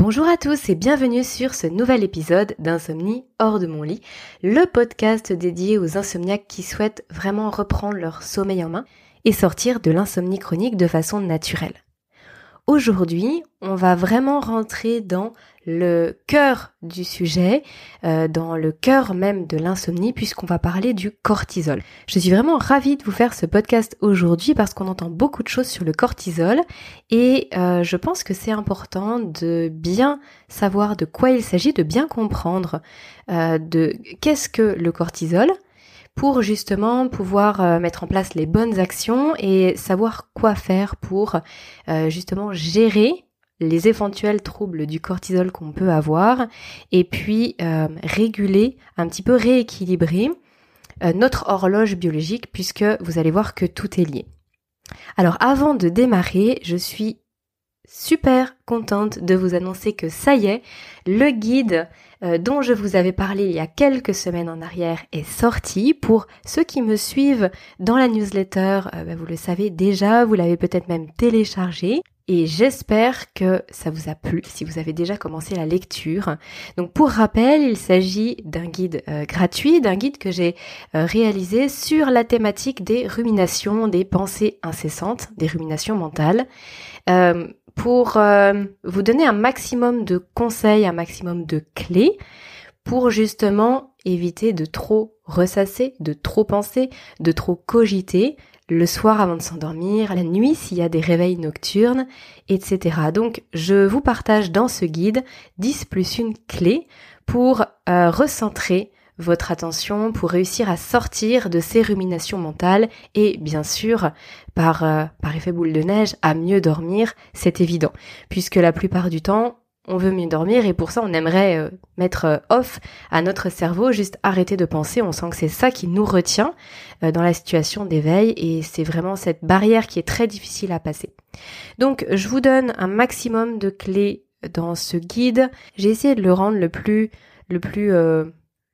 Bonjour à tous et bienvenue sur ce nouvel épisode d'Insomnie hors de mon lit, le podcast dédié aux insomniaques qui souhaitent vraiment reprendre leur sommeil en main et sortir de l'insomnie chronique de façon naturelle. Aujourd'hui, on va vraiment rentrer dans le cœur du sujet, euh, dans le cœur même de l'insomnie, puisqu'on va parler du cortisol. Je suis vraiment ravie de vous faire ce podcast aujourd'hui parce qu'on entend beaucoup de choses sur le cortisol et euh, je pense que c'est important de bien savoir de quoi il s'agit, de bien comprendre euh, de qu'est-ce que le cortisol, pour justement pouvoir mettre en place les bonnes actions et savoir quoi faire pour justement gérer les éventuels troubles du cortisol qu'on peut avoir et puis euh, réguler, un petit peu rééquilibrer notre horloge biologique puisque vous allez voir que tout est lié. Alors avant de démarrer, je suis super contente de vous annoncer que ça y est, le guide euh, dont je vous avais parlé il y a quelques semaines en arrière est sorti. Pour ceux qui me suivent dans la newsletter, euh, bah, vous le savez déjà, vous l'avez peut-être même téléchargé. Et j'espère que ça vous a plu si vous avez déjà commencé la lecture. Donc pour rappel, il s'agit d'un guide euh, gratuit, d'un guide que j'ai réalisé sur la thématique des ruminations, des pensées incessantes, des ruminations mentales pour euh, vous donner un maximum de conseils, un maximum de clés pour justement éviter de trop ressasser, de trop penser, de trop cogiter le soir avant de s'endormir, la nuit s'il y a des réveils nocturnes, etc. Donc je vous partage dans ce guide 10 plus une clé pour euh, recentrer votre attention pour réussir à sortir de ces ruminations mentales et bien sûr par, euh, par effet boule de neige à mieux dormir, c'est évident puisque la plupart du temps on veut mieux dormir et pour ça on aimerait euh, mettre euh, off à notre cerveau, juste arrêter de penser, on sent que c'est ça qui nous retient dans la situation d'éveil et c'est vraiment cette barrière qui est très difficile à passer. Donc je vous donne un maximum de clés dans ce guide, j'ai essayé de le rendre le plus le plus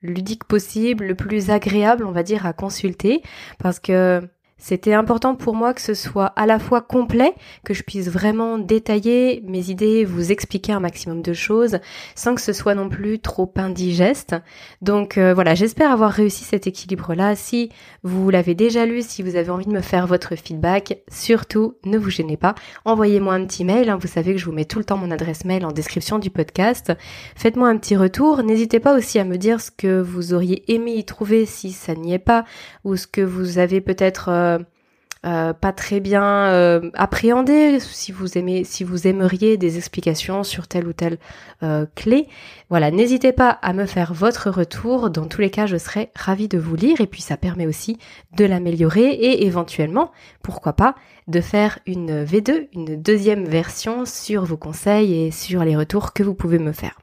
ludique possible, le plus agréable, on va dire, à consulter, parce que c'était important pour moi que ce soit à la fois complet, que je puisse vraiment détailler mes idées, vous expliquer un maximum de choses, sans que ce soit non plus trop indigeste. Donc euh, voilà, j'espère avoir réussi cet équilibre-là. Si vous l'avez déjà lu, si vous avez envie de me faire votre feedback, surtout ne vous gênez pas. Envoyez-moi un petit mail, hein. vous savez que je vous mets tout le temps mon adresse mail en description du podcast. Faites-moi un petit retour. N'hésitez pas aussi à me dire ce que vous auriez aimé y trouver si ça n'y est pas, ou ce que vous avez peut-être... Euh, euh, pas très bien euh, appréhendé, si vous aimez, si vous aimeriez des explications sur telle ou telle euh, clé, voilà, n'hésitez pas à me faire votre retour. Dans tous les cas, je serai ravie de vous lire et puis ça permet aussi de l'améliorer et éventuellement, pourquoi pas, de faire une V2, une deuxième version sur vos conseils et sur les retours que vous pouvez me faire.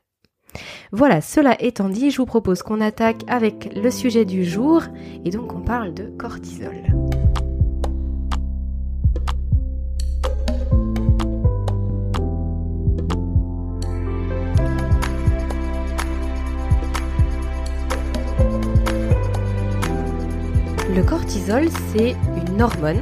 Voilà, cela étant dit, je vous propose qu'on attaque avec le sujet du jour et donc on parle de cortisol. Le cortisol, c'est une hormone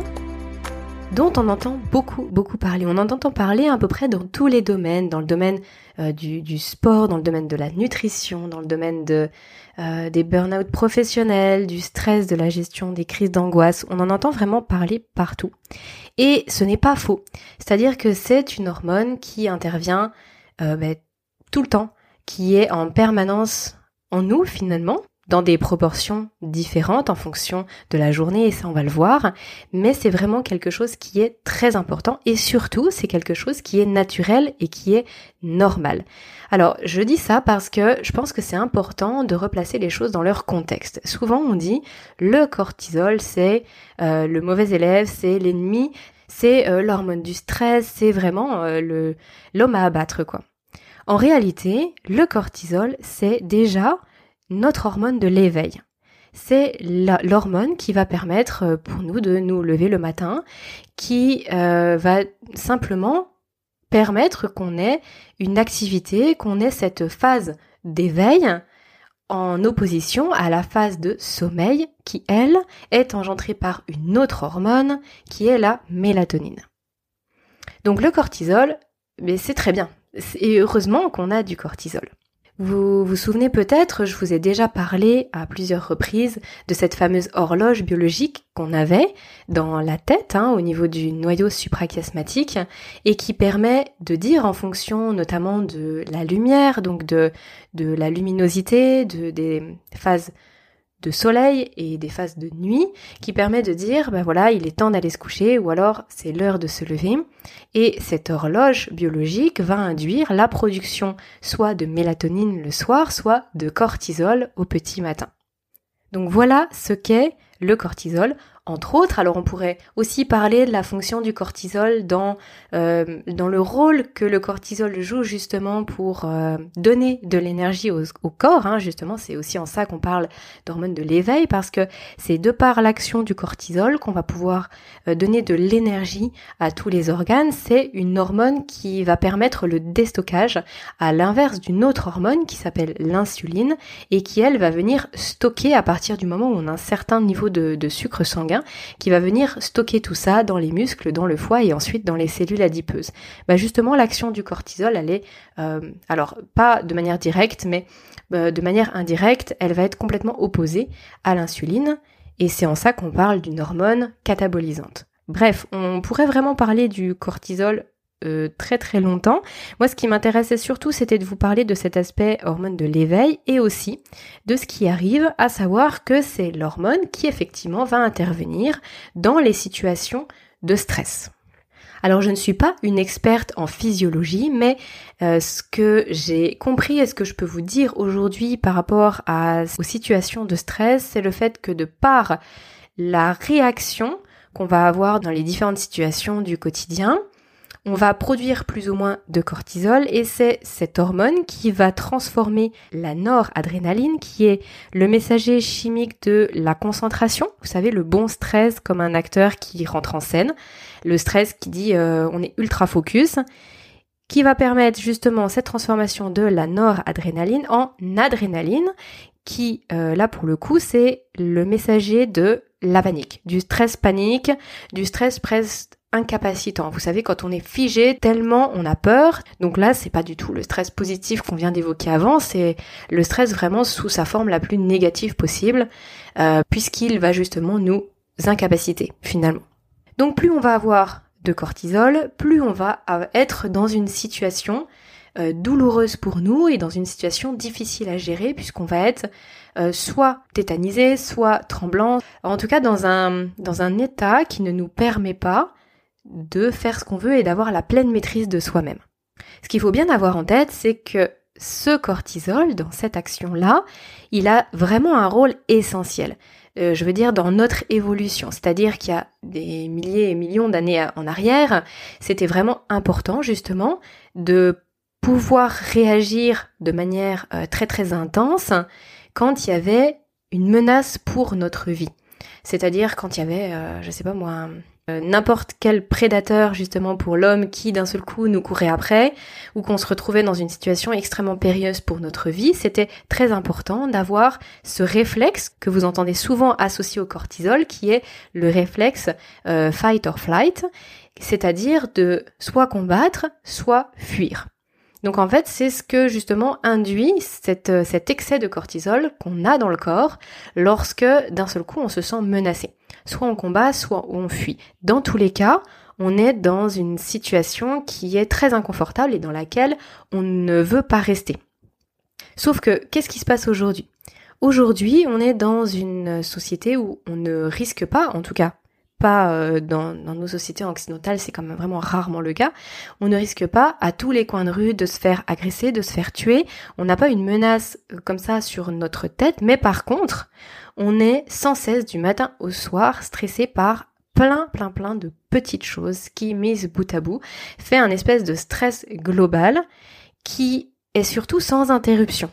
dont on entend beaucoup, beaucoup parler. On en entend parler à peu près dans tous les domaines, dans le domaine euh, du, sport, dans le domaine de la nutrition, dans le domaine euh, des burn-out professionnels, du stress, de la gestion des crises d'angoisse. On en entend vraiment parler partout. Et ce n'est pas faux. C'est-à-dire que c'est une hormone qui intervient euh, ben, tout le temps, qui est en permanence en nous finalement, dans des proportions différentes en fonction de la journée et ça on va le voir, mais c'est vraiment quelque chose qui est très important et surtout c'est quelque chose qui est naturel et qui est normal. Alors je dis ça parce que je pense que c'est important de replacer les choses dans leur contexte. Souvent on dit le cortisol c'est euh, le mauvais élève, c'est l'ennemi, c'est euh, l'hormone du stress, c'est vraiment euh, l'homme à abattre quoi. En réalité, le cortisol, c'est déjà notre hormone de l'éveil. C'est l'hormone qui va permettre euh, pour nous de nous lever le matin, qui euh, va simplement permettre qu'on ait une activité, qu'on ait cette phase d'éveil en opposition à la phase de sommeil qui, elle, est engendrée par une autre hormone qui est la mélatonine. Donc le cortisol, mais c'est très bien, Et heureusement qu'on a du cortisol. Vous vous souvenez peut-être, je vous ai déjà parlé à plusieurs reprises de cette fameuse horloge biologique qu'on avait dans la tête, hein, au niveau du noyau suprachiasmatique, et qui permet de dire en fonction notamment de la lumière, donc de, la luminosité, de, des phases de soleil et des phases de nuit qui permet de dire ben voilà il est temps d'aller se coucher ou alors c'est l'heure de se lever et cette horloge biologique va induire la production soit de mélatonine le soir soit de cortisol au petit matin. Donc voilà ce qu'est le cortisol entre autres. Alors on pourrait aussi parler de la fonction du cortisol dans, euh, le rôle que le cortisol joue justement pour euh, donner de l'énergie au, corps. Hein. Justement, c'est aussi en ça qu'on parle d'hormones de l'éveil parce que c'est de par l'action du cortisol qu'on va pouvoir euh, donner de l'énergie à tous les organes. C'est une hormone qui va permettre le déstockage à l'inverse d'une autre hormone qui s'appelle l'insuline et qui elle va venir stocker à partir du moment où on a un certain niveau de sucre sanguin qui va venir stocker tout ça dans les muscles, dans le foie et ensuite dans les cellules adipeuses. Bah justement, l'action du cortisol, elle est, euh, alors pas de manière directe, mais euh, de manière indirecte, elle va être complètement opposée à l'insuline et c'est en ça qu'on parle d'une hormone catabolisante. Bref, on pourrait vraiment parler du cortisol euh, très très longtemps. Moi, ce qui m'intéressait surtout, c'était de vous parler de cet aspect hormone de l'éveil et aussi de ce qui arrive, à savoir que c'est l'hormone qui effectivement va intervenir dans les situations de stress. Alors je ne suis pas une experte en physiologie, mais euh, ce que j'ai compris et ce que je peux vous dire aujourd'hui par rapport à, aux situations de stress, c'est le fait que de par la réaction qu'on va avoir dans les différentes situations du quotidien, on va produire plus ou moins de cortisol et c'est cette hormone qui va transformer la noradrénaline qui est le messager chimique de la concentration. Vous savez, le bon stress comme un acteur qui rentre en scène. Le stress qui dit euh, on est ultra focus qui va permettre justement cette transformation de la noradrénaline en adrénaline qui, euh, là pour le coup, c'est le messager de la panique, du stress panique, du stress presque incapacitant. Vous savez, quand on est figé tellement on a peur. Donc là, c'est pas du tout le stress positif qu'on vient d'évoquer avant, c'est le stress vraiment sous sa forme la plus négative possible, euh, puisqu'il va justement nous incapaciter finalement. Donc plus on va avoir de cortisol, plus on va être dans une situation euh, douloureuse pour nous et dans une situation difficile à gérer puisqu'on va être euh, soit tétanisé, soit tremblant, en tout cas dans un, dans un état qui ne nous permet pas de faire ce qu'on veut et d'avoir la pleine maîtrise de soi-même. Ce qu'il faut bien avoir en tête, c'est que ce cortisol, dans cette action-là, il a vraiment un rôle essentiel. Euh, je veux dire, dans notre évolution. C'est-à-dire qu'il y a des milliers et millions d'années en arrière, c'était vraiment important, justement, de pouvoir réagir de manière euh, très très intense quand il y avait une menace pour notre vie. C'est-à-dire quand il y avait, euh, je sais pas moi, n'importe quel prédateur justement pour l'homme qui d'un seul coup nous courait après ou qu'on se retrouvait dans une situation extrêmement périlleuse pour notre vie, c'était très important d'avoir ce réflexe que vous entendez souvent associé au cortisol qui est le réflexe euh, fight or flight, c'est-à-dire de soit combattre, soit fuir. Donc en fait, c'est ce que justement induit euh, cet excès de cortisol qu'on a dans le corps lorsque d'un seul coup on se sent menacé soit on combat, soit on fuit. Dans tous les cas, on est dans une situation qui est très inconfortable et dans laquelle on ne veut pas rester. Sauf que, qu'est-ce qui se passe aujourd'hui? Aujourd'hui, on est dans une société où on ne risque pas, en tout cas pas euh, dans, nos sociétés occidentales, c'est quand même vraiment rarement le cas, on ne risque pas à tous les coins de rue de se faire agresser, de se faire tuer, on n'a pas une menace euh, comme ça sur notre tête, mais par contre, on est sans cesse du matin au soir stressé par plein, plein, plein de petites choses qui, mises bout à bout, fait un espèce de stress global qui est surtout sans interruption.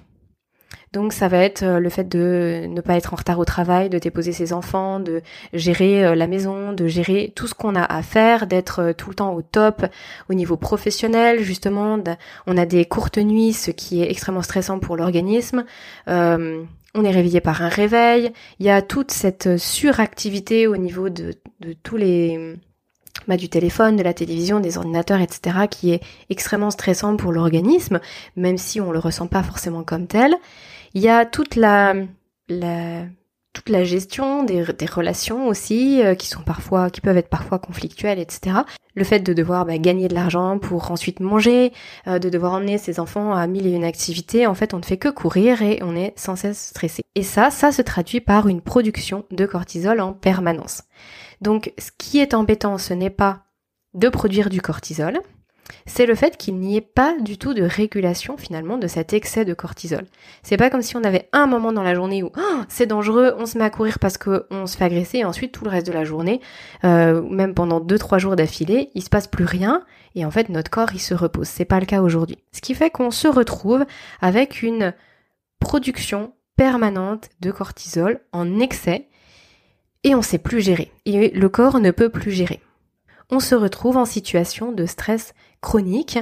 Donc ça va être euh, le fait de ne pas être en retard au travail, de déposer ses enfants, de gérer euh, la maison, de gérer tout ce qu'on a à faire, d'être euh, tout le temps au top au niveau professionnel, justement. On a des courtes nuits, ce qui est extrêmement stressant pour l'organisme on est réveillé par un réveil, il y a toute cette suractivité au niveau de, tous les bah, du téléphone, de la télévision, des ordinateurs, etc., qui est extrêmement stressant pour l'organisme, même si on le ressent pas forcément comme tel. Il y a toute la toute la gestion des, relations aussi, euh, qui sont parfois, qui peuvent être parfois conflictuelles, etc. Le fait de devoir bah, gagner de l'argent pour ensuite manger, euh, de devoir emmener ses enfants à mille et une activités, en fait, on ne fait que courir et on est sans cesse stressé. Et ça, ça se traduit par une production de cortisol en permanence. Donc, ce qui est embêtant, ce n'est pas de produire du cortisol, c'est le fait qu'il n'y ait pas du tout de régulation finalement de cet excès de cortisol. C'est pas comme si on avait un moment dans la journée où oh, c'est dangereux, on se met à courir parce qu'on se fait agresser et ensuite tout le reste de la journée, euh, même pendant 2-3 jours d'affilée, il se passe plus rien et en fait notre corps il se repose. C'est pas le cas aujourd'hui. Ce qui fait qu'on se retrouve avec une production permanente de cortisol en excès et on sait plus gérer. Et le corps ne peut plus gérer. On se retrouve en situation de stress chronique.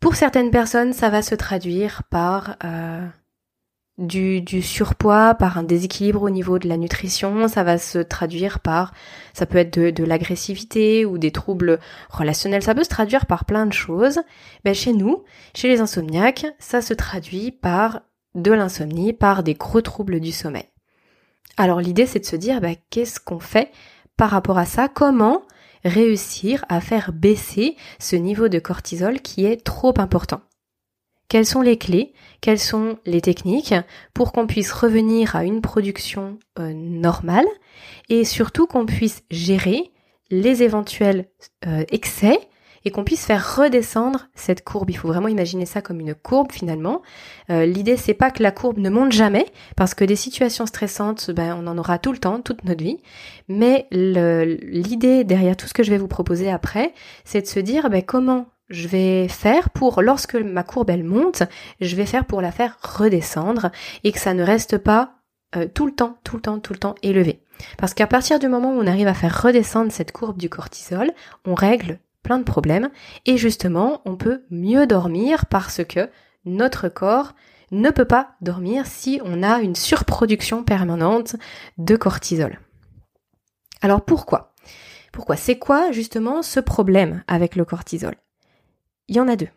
Pour certaines personnes, ça va se traduire par euh, du, surpoids, par un déséquilibre au niveau de la nutrition, ça va se traduire par, ça peut être de, de l'agressivité ou des troubles relationnels, ça peut se traduire par plein de choses. Ben chez nous, chez les insomniaques, ça se traduit par de l'insomnie, par des gros troubles du sommeil. Alors l'idée c'est de se dire ben, qu'est-ce qu'on fait par rapport à ça, comment réussir à faire baisser ce niveau de cortisol qui est trop important. Quelles sont les clés? Quelles sont les techniques pour qu'on puisse revenir à une production euh, normale et surtout qu'on puisse gérer les éventuels euh, excès et qu'on puisse faire redescendre cette courbe. Il faut vraiment imaginer ça comme une courbe finalement. Euh, L'idée c'est pas que la courbe ne monte jamais, parce que des situations stressantes, ben, on en aura tout le temps, toute notre vie. Mais l'idée derrière tout ce que je vais vous proposer après, c'est de se dire ben, comment je vais faire pour, lorsque ma courbe elle monte, je vais faire pour la faire redescendre et que ça ne reste pas euh, tout le temps, tout le temps, tout le temps élevé. Parce qu'à partir du moment où on arrive à faire redescendre cette courbe du cortisol, on règle plein de problèmes et justement on peut mieux dormir parce que notre corps ne peut pas dormir si on a une surproduction permanente de cortisol. Alors pourquoi? Pourquoi? C'est quoi justement ce problème avec le cortisol? Il y en a deux.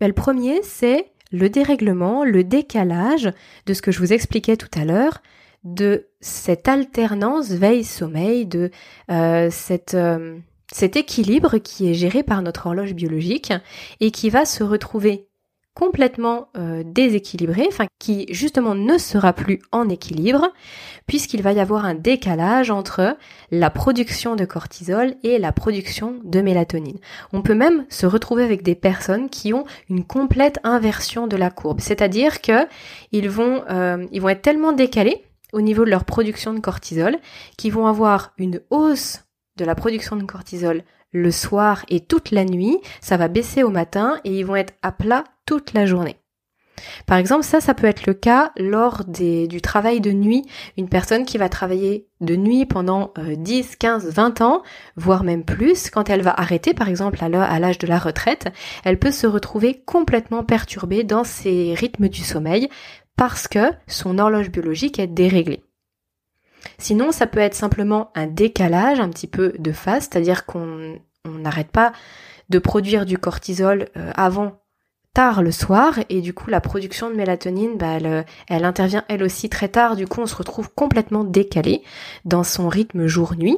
Ben, le premier, c'est le dérèglement, le décalage de ce que je vous expliquais tout à l'heure, de cette alternance veille-sommeil, de euh, cette... Euh, cet équilibre qui est géré par notre horloge biologique et qui va se retrouver complètement euh, déséquilibré, enfin qui justement ne sera plus en équilibre, puisqu'il va y avoir un décalage entre la production de cortisol et la production de mélatonine. On peut même se retrouver avec des personnes qui ont une complète inversion de la courbe, c'est-à-dire que ils vont, euh, vont être tellement décalés au niveau de leur production de cortisol qu'ils vont avoir une hausse de la production de cortisol le soir et toute la nuit, ça va baisser au matin et ils vont être à plat toute la journée. Par exemple, ça, ça peut être le cas lors du travail de nuit. Une personne qui va travailler de nuit pendant 10, 15, 20 ans, voire même plus, quand elle va arrêter, par exemple, à l'âge de la retraite, elle peut se retrouver complètement perturbée dans ses rythmes du sommeil parce que son horloge biologique est déréglée. Sinon, ça peut être simplement un décalage un petit peu de phase, c'est-à-dire qu'on n'arrête pas de produire du cortisol euh, avant tard le soir et du coup la production de mélatonine bah, elle, elle, intervient elle aussi très tard. Du coup on se retrouve complètement décalé dans son rythme jour-nuit.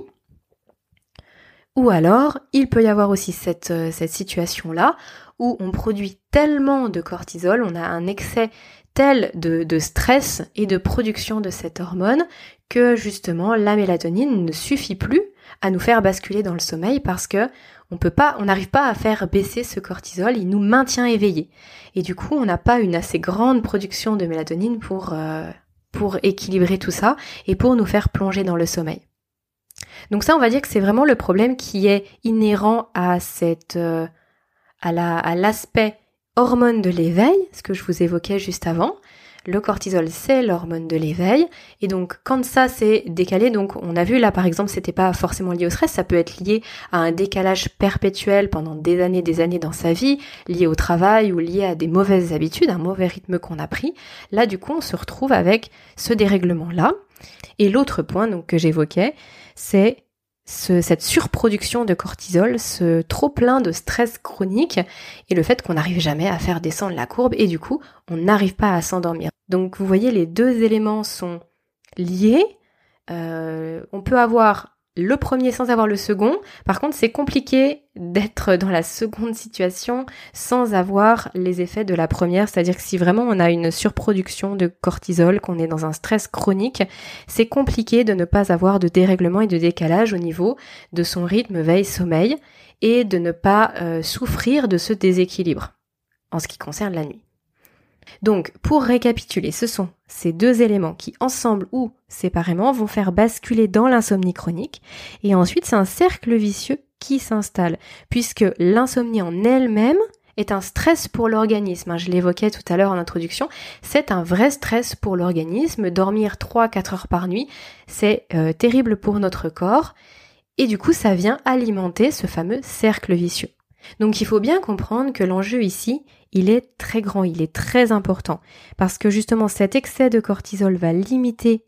Ou alors il peut y avoir aussi cette, euh, situation là où on produit tellement de cortisol on a un excès tel de, stress et de production de cette hormone que justement la mélatonine ne suffit plus à nous faire basculer dans le sommeil parce que on peut pas, on n'arrive pas à faire baisser ce cortisol, il nous maintient éveillés. Et du coup, on n'a pas une assez grande production de mélatonine pour euh, pour équilibrer tout ça et pour nous faire plonger dans le sommeil. Donc ça, on va dire que c'est vraiment le problème qui est inhérent à cette euh, à l'aspect hormone de l'éveil, ce que je vous évoquais juste avant. Le cortisol, c'est l'hormone de l'éveil. Et donc, quand ça s'est décalé, donc on a vu là par exemple, c'était pas forcément lié au stress, ça peut être lié à un décalage perpétuel pendant des années, des années dans sa vie, lié au travail ou lié à des mauvaises habitudes, un mauvais rythme qu'on a pris. Là, du coup, on se retrouve avec ce dérèglement-là. Et l'autre point donc que j'évoquais, c'est cette surproduction de cortisol, ce trop plein de stress chronique et le fait qu'on n'arrive jamais à faire descendre la courbe et du coup on n'arrive pas à s'endormir. Donc vous voyez les deux éléments sont liés. Euh, on peut avoir le premier sans avoir le second. Par contre, c'est compliqué d'être dans la seconde situation sans avoir les effets de la première. C'est-à-dire que si vraiment on a une surproduction de cortisol, qu'on est dans un stress chronique, c'est compliqué de ne pas avoir de dérèglement et de décalage au niveau de son rythme veille-sommeil et de ne pas euh, souffrir de ce déséquilibre en ce qui concerne la nuit. Donc, pour récapituler, ce sont ces deux éléments qui, ensemble ou séparément, vont faire basculer dans l'insomnie chronique. Et ensuite, c'est un cercle vicieux qui s'installe, puisque l'insomnie en elle-même est un stress pour l'organisme. Je l'évoquais tout à l'heure en introduction. C'est un vrai stress pour l'organisme. Dormir 3-4 heures par nuit, c'est euh, terrible pour notre corps. Et du coup, ça vient alimenter ce fameux cercle vicieux. Donc il faut bien comprendre que l'enjeu ici, il est très grand, il est très important, parce que justement cet excès de cortisol va limiter,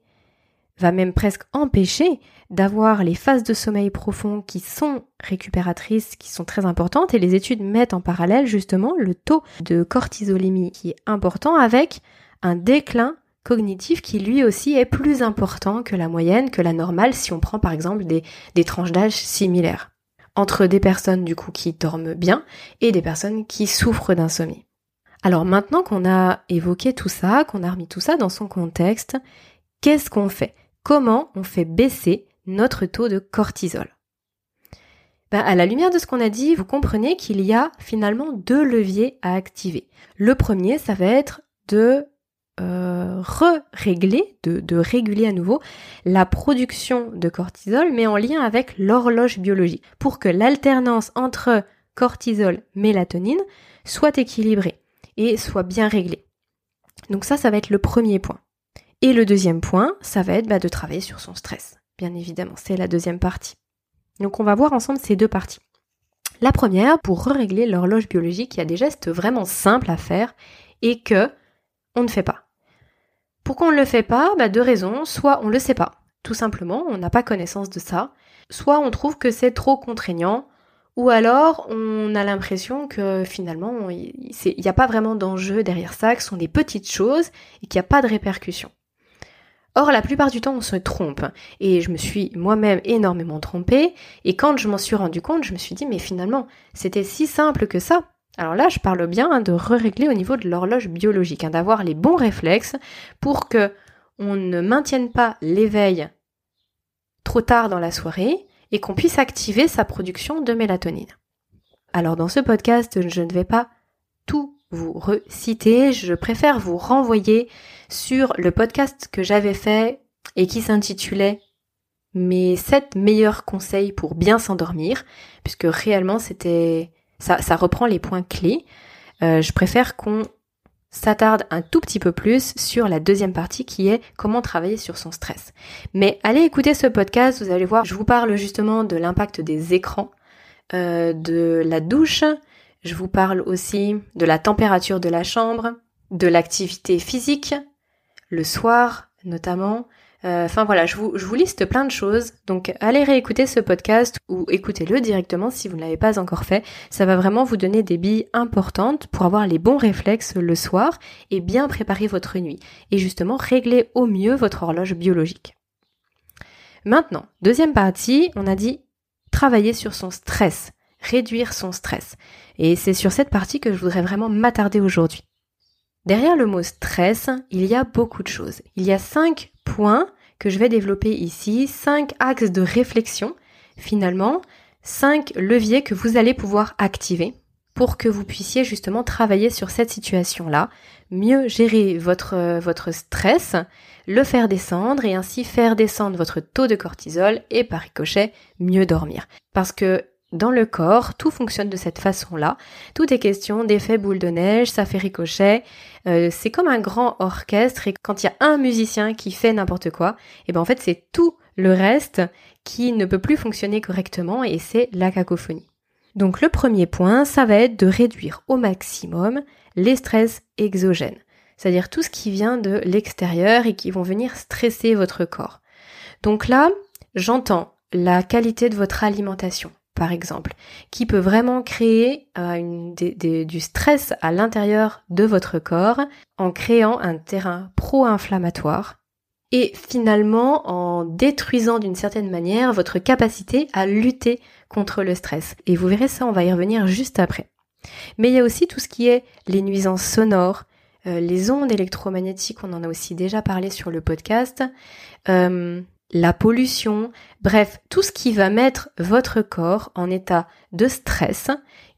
va même presque empêcher d'avoir les phases de sommeil profond qui sont récupératrices, qui sont très importantes, et les études mettent en parallèle justement le taux de cortisolémie qui est important avec un déclin cognitif qui lui aussi est plus important que la moyenne, que la normale, si on prend par exemple des, des tranches d'âge similaires entre des personnes du coup qui dorment bien et des personnes qui souffrent d'insomnie. Alors maintenant qu'on a évoqué tout ça, qu'on a remis tout ça dans son contexte, qu'est-ce qu'on fait? Comment on fait baisser notre taux de cortisol? Ben, à la lumière de ce qu'on a dit, vous comprenez qu'il y a finalement deux leviers à activer. Le premier, ça va être de euh, re-régler, de, réguler à nouveau la production de cortisol, mais en lien avec l'horloge biologique, pour que l'alternance entre cortisol, mélatonine soit équilibrée et soit bien réglée. Donc ça, ça va être le premier point. Et le deuxième point, ça va être bah, de travailler sur son stress. Bien évidemment, c'est la deuxième partie. Donc on va voir ensemble ces deux parties. La première, pour régler l'horloge biologique, il y a des gestes vraiment simples à faire et que on ne fait pas. Pourquoi on ne le fait pas bah, Deux raisons. Soit on ne le sait pas, tout simplement, on n'a pas connaissance de ça. Soit on trouve que c'est trop contraignant. Ou alors on a l'impression que finalement il n'y a pas vraiment d'enjeu derrière ça, que ce sont des petites choses et qu'il n'y a pas de répercussions. Or, la plupart du temps, on se trompe. Et je me suis moi-même énormément trompée. Et quand je m'en suis rendu compte, je me suis dit, mais finalement, c'était si simple que ça. Alors là, je parle bien hein, de régler au niveau de l'horloge biologique, hein, d'avoir les bons réflexes pour que on ne maintienne pas l'éveil trop tard dans la soirée et qu'on puisse activer sa production de mélatonine. Alors dans ce podcast, je ne vais pas tout vous reciter, je préfère vous renvoyer sur le podcast que j'avais fait et qui s'intitulait Mes 7 meilleurs conseils pour bien s'endormir, puisque réellement c'était ça, reprend les points clés. Euh, je préfère qu'on s'attarde un tout petit peu plus sur la deuxième partie qui est comment travailler sur son stress. Mais allez écouter ce podcast, vous allez voir, je vous parle justement de l'impact des écrans, euh, de la douche, je vous parle aussi de la température de la chambre, de l'activité physique, le soir notamment, enfin voilà, je vous, je liste plein de choses. Donc allez réécouter ce podcast ou écoutez-le directement si vous ne l'avez pas encore fait. Ça va vraiment vous donner des billes importantes pour avoir les bons réflexes le soir et bien préparer votre nuit. Et justement régler au mieux votre horloge biologique. Maintenant, deuxième partie, on a dit travailler sur son stress, réduire son stress. Et c'est sur cette partie que je voudrais vraiment m'attarder aujourd'hui. Derrière le mot stress, il y a beaucoup de choses. Il y a cinq que je vais développer ici, cinq axes de réflexion, finalement, cinq leviers que vous allez pouvoir activer pour que vous puissiez justement travailler sur cette situation-là, mieux gérer votre, votre stress, le faire descendre et ainsi faire descendre votre taux de cortisol et par ricochet mieux dormir. Parce que dans le corps, tout fonctionne de cette façon-là. Tout est question d'effet boule de neige, ça fait ricochet. Euh, c'est comme un grand orchestre et quand il y a un musicien qui fait n'importe quoi, et eh ben en fait c'est tout le reste qui ne peut plus fonctionner correctement et c'est la cacophonie. Donc le premier point, ça va être de réduire au maximum les stress exogènes, c'est-à-dire tout ce qui vient de l'extérieur et qui vont venir stresser votre corps. Donc là, j'entends la qualité de votre alimentation, par exemple, qui peut vraiment créer euh, du stress à l'intérieur de votre corps en créant un terrain pro-inflammatoire et finalement en détruisant d'une certaine manière votre capacité à lutter contre le stress. Et vous verrez ça, on va y revenir juste après. Mais il y a aussi tout ce qui est les nuisances sonores, euh, les ondes électromagnétiques, on en a aussi déjà parlé sur le podcast, euh, la pollution, bref, tout ce qui va mettre votre corps en état de stress,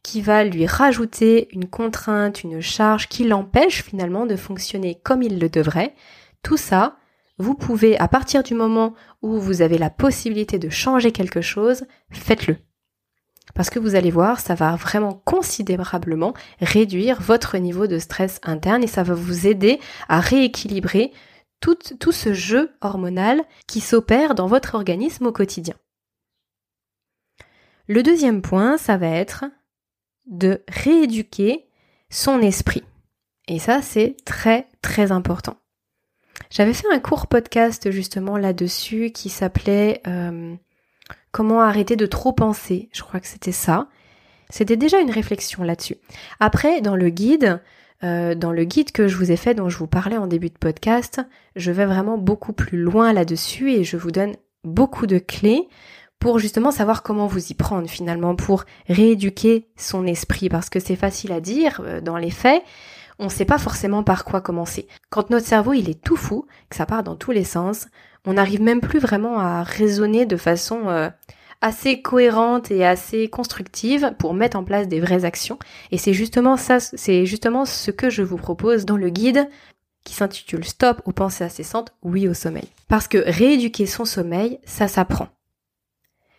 qui va lui rajouter une contrainte, une charge qui l'empêche finalement de fonctionner comme il le devrait, tout ça, vous pouvez, à partir du moment où vous avez la possibilité de changer quelque chose, faites-le. Parce que vous allez voir, ça va vraiment considérablement réduire votre niveau de stress interne et ça va vous aider à rééquilibrer tout, ce jeu hormonal qui s'opère dans votre organisme au quotidien. Le deuxième point, ça va être de rééduquer son esprit. Et ça, c'est très très important. J'avais fait un court podcast justement là-dessus qui s'appelait euh, Comment arrêter de trop penser. Je crois que c'était ça. C'était déjà une réflexion là-dessus. Après, dans le guide, euh, dans le guide que je vous ai fait, dont je vous parlais en début de podcast, je vais vraiment beaucoup plus loin là-dessus et je vous donne beaucoup de clés pour justement savoir comment vous y prendre finalement, pour rééduquer son esprit, parce que c'est facile à dire euh, dans les faits, on ne sait pas forcément par quoi commencer. Quand notre cerveau il est tout fou, que ça part dans tous les sens, on n'arrive même plus vraiment à raisonner de façon euh, assez cohérente et assez constructive pour mettre en place des vraies actions. Et c'est justement ça, c'est justement ce que je vous propose dans le guide qui s'intitule Stop aux pensées incessantes, oui au sommeil. Parce que rééduquer son sommeil, ça s'apprend.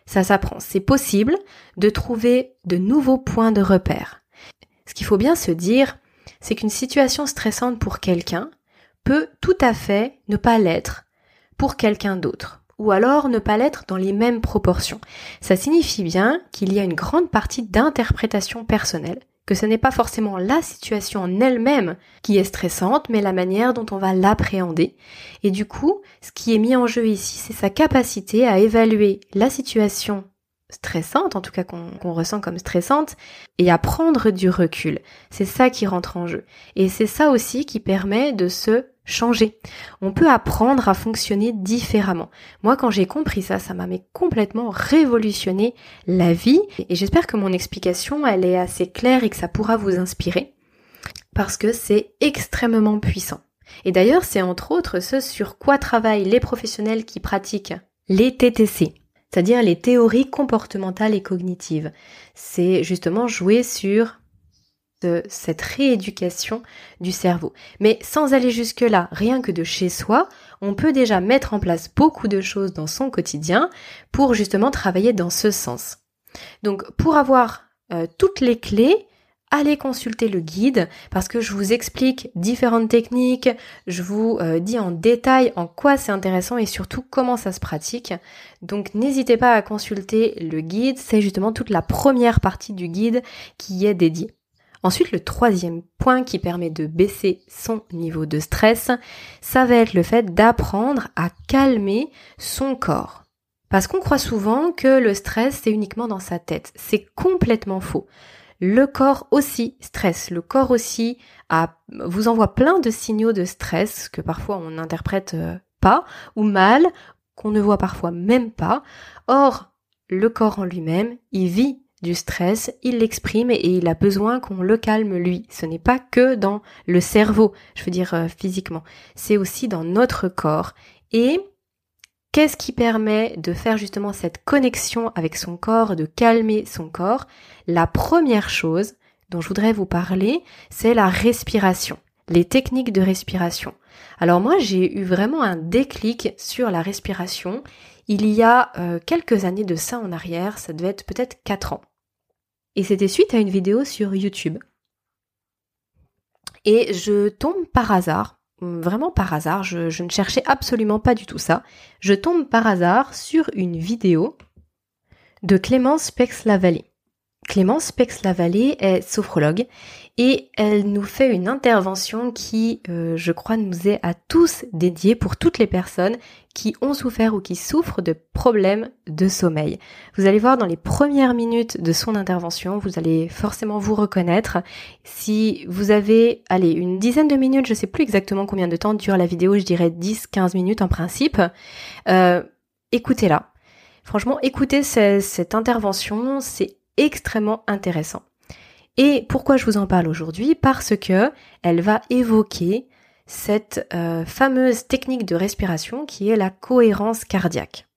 Ça s'apprend. C'est possible de trouver de nouveaux points de repère. Ce qu'il faut bien se dire, c'est qu'une situation stressante pour quelqu'un peut tout à fait ne pas l'être pour quelqu'un d'autre ou alors ne pas l'être dans les mêmes proportions. Ça signifie bien qu'il y a une grande partie d'interprétation personnelle, que ce n'est pas forcément la situation en elle-même qui est stressante, mais la manière dont on va l'appréhender. Et du coup, ce qui est mis en jeu ici, c'est sa capacité à évaluer la situation stressante, en tout cas qu'on ressent comme stressante, et à prendre du recul. C'est ça qui rentre en jeu. Et c'est ça aussi qui permet de se changer. On peut apprendre à fonctionner différemment. Moi, quand j'ai compris ça, ça m'a complètement révolutionné la vie. Et j'espère que mon explication, elle est assez claire et que ça pourra vous inspirer. Parce que c'est extrêmement puissant. Et d'ailleurs, c'est entre autres ce sur quoi travaillent les professionnels qui pratiquent les TTC, c'est-à-dire les théories comportementales et cognitives. C'est justement jouer sur cette rééducation du cerveau. Mais sans aller jusque-là, rien que de chez soi, on peut déjà mettre en place beaucoup de choses dans son quotidien pour justement travailler dans ce sens. Donc pour avoir euh, toutes les clés, allez consulter le guide parce que je vous explique différentes techniques, je vous euh, dis en détail en quoi c'est intéressant et surtout comment ça se pratique. Donc n'hésitez pas à consulter le guide, c'est justement toute la première partie du guide qui y est dédiée. Ensuite, le troisième point qui permet de baisser son niveau de stress, ça va être le fait d'apprendre à calmer son corps. Parce qu'on croit souvent que le stress, c'est uniquement dans sa tête. C'est complètement faux. Le corps aussi stresse. Le corps aussi vous envoie plein de signaux de stress que parfois on n'interprète euh, pas ou mal, qu'on ne voit parfois même pas. Or, le corps en lui-même, il vit du stress, il l'exprime et il a besoin qu'on le calme lui. Ce n'est pas que dans le cerveau, je veux dire euh, physiquement, c'est aussi dans notre corps. Et qu'est-ce qui permet de faire justement cette connexion avec son corps, de calmer son corps? La première chose dont je voudrais vous parler, c'est la respiration, les techniques de respiration. Alors moi, j'ai eu vraiment un déclic sur la respiration il y a euh, quelques années de ça en arrière, ça devait être peut-être 4 ans. Et c'était suite à une vidéo sur YouTube. Et je tombe par hasard, vraiment par hasard, je, ne cherchais absolument pas du tout ça, je tombe par hasard sur une vidéo de Clémence Pex-Lavallée, Clémence Pex-Lavallée est sophrologue et elle nous fait une intervention qui, euh, je crois, nous est à tous dédiée pour toutes les personnes qui ont souffert ou qui souffrent de problèmes de sommeil. Vous allez voir dans les premières minutes de son intervention, vous allez forcément vous reconnaître. Si vous avez, allez, une dizaine de minutes, je sais plus exactement combien de temps dure la vidéo, je dirais 10-15 minutes en principe, euh, écoutez-la. Franchement, écoutez cette intervention, c'est extrêmement intéressant. Et pourquoi je vous en parle aujourd'hui? Parce que elle va évoquer cette euh, fameuse technique de respiration qui est la cohérence cardiaque.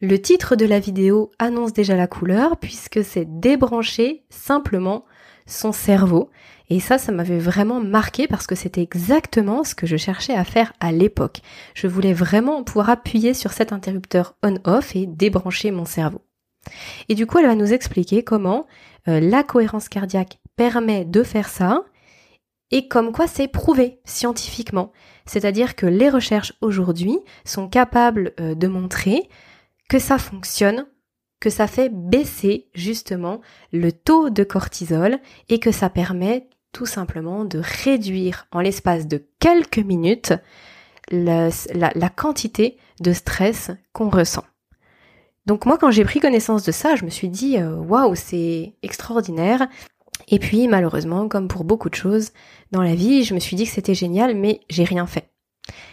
Le titre de la vidéo annonce déjà la couleur puisque c'est débrancher simplement son cerveau. Et ça, ça m'avait vraiment marqué parce que c'était exactement ce que je cherchais à faire à l'époque. Je voulais vraiment pouvoir appuyer sur cet interrupteur on-off et débrancher mon cerveau. Et du coup, elle va nous expliquer comment euh, la cohérence cardiaque permet de faire ça et comme quoi c'est prouvé scientifiquement. C'est-à-dire que les recherches aujourd'hui sont capables euh, de montrer que ça fonctionne, que ça fait baisser justement le taux de cortisol et que ça permet tout simplement de réduire en l'espace de quelques minutes la, la quantité de stress qu'on ressent. Donc moi, quand j'ai pris connaissance de ça, je me suis dit, euh, waouh, c'est extraordinaire. Et puis, malheureusement, comme pour beaucoup de choses dans la vie, je me suis dit que c'était génial, mais j'ai rien fait.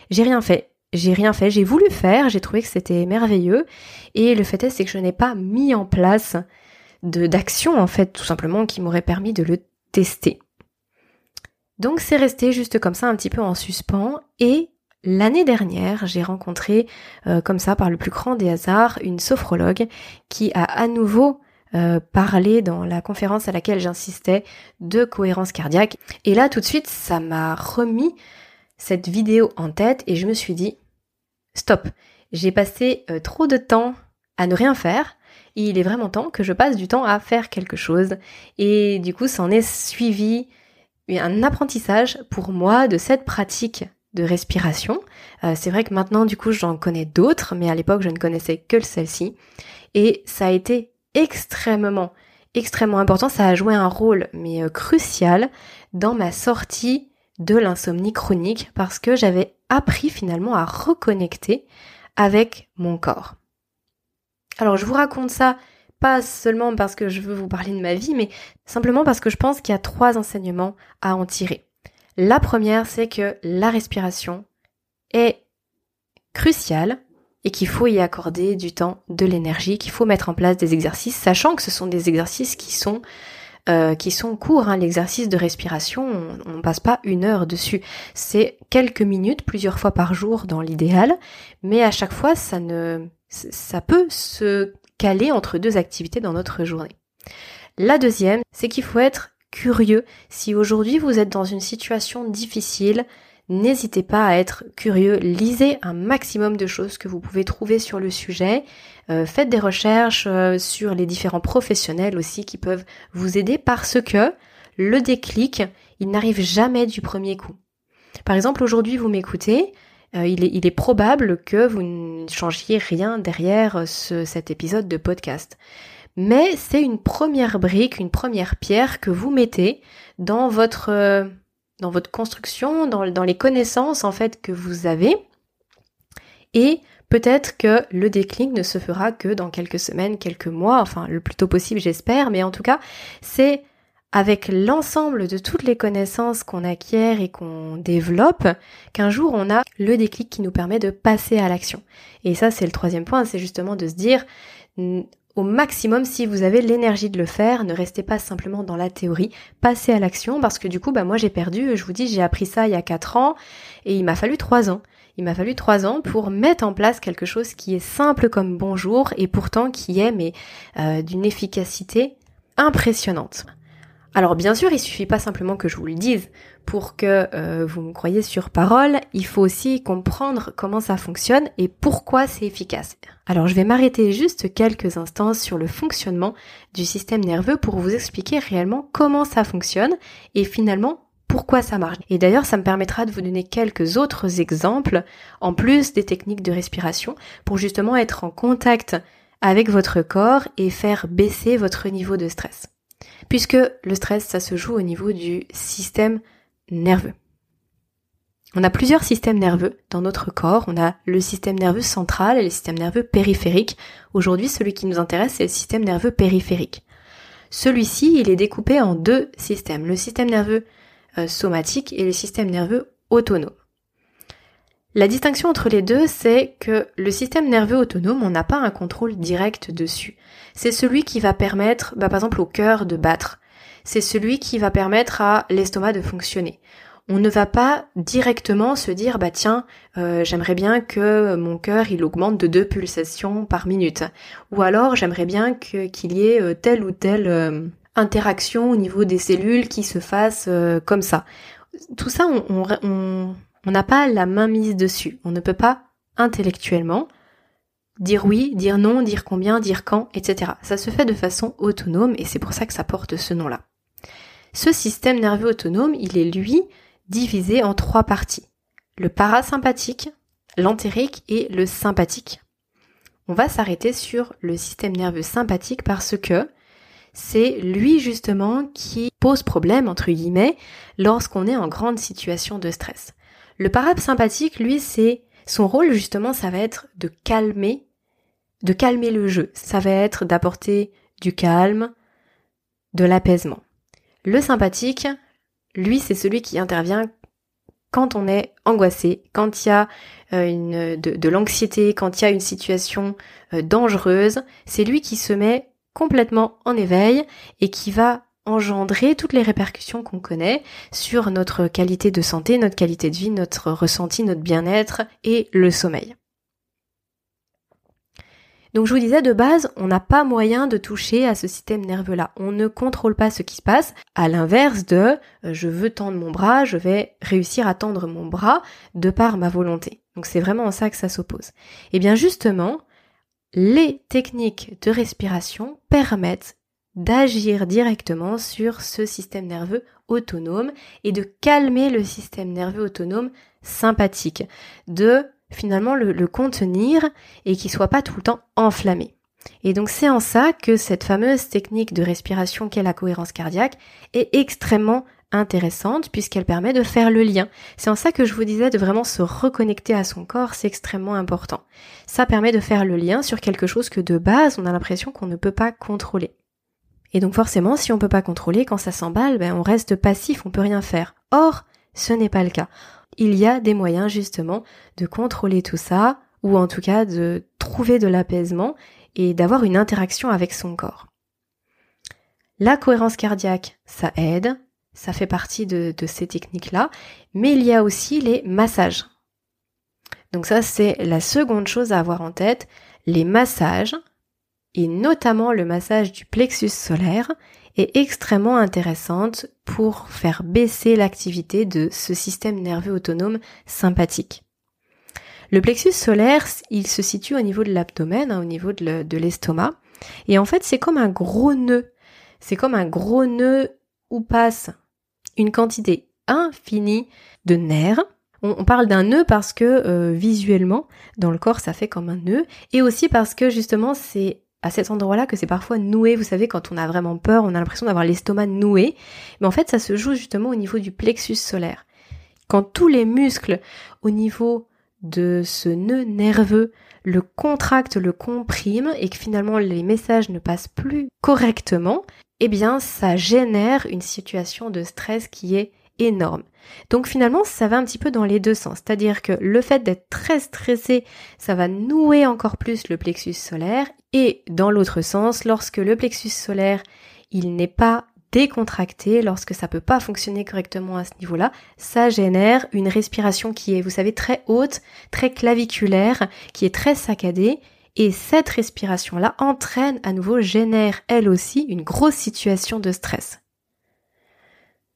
J'ai rien fait. J'ai rien fait. J'ai voulu faire, j'ai trouvé que c'était merveilleux. Et le fait est, c'est que je n'ai pas mis en place de d'action, en fait, tout simplement, qui m'aurait permis de le tester. Donc c'est resté juste comme ça un petit peu en suspens et L'année dernière, j'ai rencontré, euh, comme ça, par le plus grand des hasards, une sophrologue qui a à nouveau euh, parlé dans la conférence à laquelle j'insistais de cohérence cardiaque. Et là, tout de suite, ça m'a remis cette vidéo en tête et je me suis dit, stop, j'ai passé euh, trop de temps à ne rien faire. Il est vraiment temps que je passe du temps à faire quelque chose. Et du coup, s'en est suivi un apprentissage pour moi de cette pratique de respiration. Euh, c'est vrai que maintenant, du coup, j'en connais d'autres, mais à l'époque, je ne connaissais que celle-ci. Et ça a été extrêmement, extrêmement important. Ça a joué un rôle, mais euh, crucial, dans ma sortie de l'insomnie chronique, parce que j'avais appris finalement à reconnecter avec mon corps. Alors, je vous raconte ça pas seulement parce que je veux vous parler de ma vie, mais simplement parce que je pense qu'il y a trois enseignements à en tirer. La première, c'est que la respiration est cruciale et qu'il faut y accorder du temps, de l'énergie, qu'il faut mettre en place des exercices, sachant que ce sont des exercices qui sont euh, qui sont courts. Hein. L'exercice de respiration, on ne passe pas une heure dessus. C'est quelques minutes, plusieurs fois par jour dans l'idéal, mais à chaque fois, ça ne, ça peut se caler entre deux activités dans notre journée. La deuxième, c'est qu'il faut être curieux. Si aujourd'hui vous êtes dans une situation difficile, n'hésitez pas à être curieux. Lisez un maximum de choses que vous pouvez trouver sur le sujet. Euh, faites des recherches euh, sur les différents professionnels aussi qui peuvent vous aider parce que le déclic, il n'arrive jamais du premier coup. Par exemple, aujourd'hui, vous m'écoutez. Euh, il, est, il, est, probable que vous ne changiez rien derrière cet épisode de podcast mais c'est une première brique, une première pierre que vous mettez dans votre euh, dans votre construction, dans, dans les connaissances en fait que vous avez. Et peut-être que le déclic ne se fera que dans quelques semaines, quelques mois, enfin le plus tôt possible j'espère, mais en tout cas c'est avec l'ensemble de toutes les connaissances qu'on acquiert et qu'on développe, qu'un jour on a le déclic qui nous permet de passer à l'action. Et ça c'est le troisième point, c'est justement de se dire au maximum si vous avez l'énergie de le faire. Ne restez pas simplement dans la théorie, passez à l'action parce que du coup, bah moi j'ai perdu, je vous dis, j'ai appris ça il y a 4 ans et il m'a fallu 3 ans. Il m'a fallu 3 ans pour mettre en place quelque chose qui est simple comme bonjour et pourtant qui est mais euh, d'une efficacité impressionnante. Alors bien sûr, il suffit pas simplement que je vous le dise pour que euh, vous me croyez sur parole, il faut aussi comprendre comment ça fonctionne et pourquoi c'est efficace. Alors je vais m'arrêter juste quelques instants sur le fonctionnement du système nerveux pour vous expliquer réellement comment ça fonctionne et finalement pourquoi ça marche. Et d'ailleurs, ça me permettra de vous donner quelques autres exemples, en plus des techniques de respiration, pour justement être en contact avec votre corps et faire baisser votre niveau de stress. puisque le stress, ça se joue au niveau du système nerveux. On a plusieurs systèmes nerveux dans notre corps. On a le système nerveux central et le système nerveux périphérique. Aujourd'hui, celui qui nous intéresse, c'est le système nerveux périphérique. Celui-ci, il est découpé en deux systèmes, le système nerveux euh, somatique et le système nerveux autonome. La distinction entre les deux, c'est que le système nerveux autonome, on n'a pas un contrôle direct dessus. C'est celui qui va permettre, bah, par exemple, au cœur de battre. C'est celui qui va permettre à l'estomac de fonctionner. On ne va pas directement se dire, bah tiens, euh, j'aimerais bien que mon cœur il augmente de deux pulsations par minute. Ou alors j'aimerais bien qu'il y ait euh, telle ou telle euh, interaction au niveau des cellules qui se fasse comme ça. Tout ça, on, n'a pas la main mise dessus. On ne peut pas intellectuellement dire oui, dire non, dire combien, dire quand, etc. Ça se fait de façon autonome et c'est pour ça que ça porte ce nom-là. Ce système nerveux autonome, il est lui divisé en trois parties. Le parasympathique, l'entérique et le sympathique. On va s'arrêter sur le système nerveux sympathique parce que c'est lui justement qui pose problème, entre guillemets, lorsqu'on est en grande situation de stress. Le parasympathique, lui, c'est son rôle justement, ça va être de calmer, de calmer le jeu. Ça va être d'apporter du calme, de l'apaisement. Le sympathique, lui, c'est celui qui intervient quand on est angoissé, quand il y a euh, une, de, l'anxiété, quand il y a une situation euh, dangereuse. C'est lui qui se met complètement en éveil et qui va engendrer toutes les répercussions qu'on connaît sur notre qualité de santé, notre qualité de vie, notre ressenti, notre bien-être et le sommeil. Donc je vous disais de base, on n'a pas moyen de toucher à ce système nerveux-là. On ne contrôle pas ce qui se passe, à l'inverse de euh, je veux tendre mon bras, je vais réussir à tendre mon bras de par ma volonté. Donc c'est vraiment en ça que ça s'oppose. Et eh bien justement, les techniques de respiration permettent d'agir directement sur ce système nerveux autonome et de calmer le système nerveux autonome sympathique, de finalement le, contenir et qu'il soit pas tout le temps enflammé. Et donc c'est en ça que cette fameuse technique de respiration qu'est la cohérence cardiaque est extrêmement intéressante puisqu'elle permet de faire le lien. C'est en ça que je vous disais de vraiment se reconnecter à son corps, c'est extrêmement important. Ça permet de faire le lien sur quelque chose que de base on a l'impression qu'on ne peut pas contrôler. Et donc forcément, si on peut pas contrôler, quand ça s'emballe, ben on reste passif, on peut rien faire. Or, ce n'est pas le cas. Il y a des moyens justement de contrôler tout ça, ou en tout cas de trouver de l'apaisement et d'avoir une interaction avec son corps. La cohérence cardiaque, ça aide, ça fait partie de, ces techniques-là, mais il y a aussi les massages. Donc ça, c'est la seconde chose à avoir en tête. Les massages, et notamment le massage du plexus solaire est extrêmement intéressante pour faire baisser l'activité de ce système nerveux autonome sympathique. Le plexus solaire, il se situe au niveau de l'abdomen, hein, au niveau de l'estomac, et en fait c'est comme un gros nœud. C'est comme un gros nœud où passe une quantité infinie de nerfs. On, parle d'un nœud parce que euh, visuellement, dans le corps, ça fait comme un nœud, et aussi parce que justement c'est à cet endroit-là que c'est parfois noué. Vous savez, quand on a vraiment peur, on a l'impression d'avoir l'estomac noué. Mais en fait, ça se joue justement au niveau du plexus solaire. Quand tous les muscles au niveau de ce nœud nerveux le contractent, le compriment et que finalement les messages ne passent plus correctement, eh bien ça génère une situation de stress qui est énorme. Donc finalement, ça va un petit peu dans les deux sens. C'est-à-dire que le fait d'être très stressé, ça va nouer encore plus le plexus solaire. Et dans l'autre sens, lorsque le plexus solaire, il n'est pas décontracté, lorsque ça peut pas fonctionner correctement à ce niveau-là, ça génère une respiration qui est, vous savez, très haute, très claviculaire, qui est très saccadée. Et cette respiration-là entraîne à nouveau, génère elle aussi une grosse situation de stress.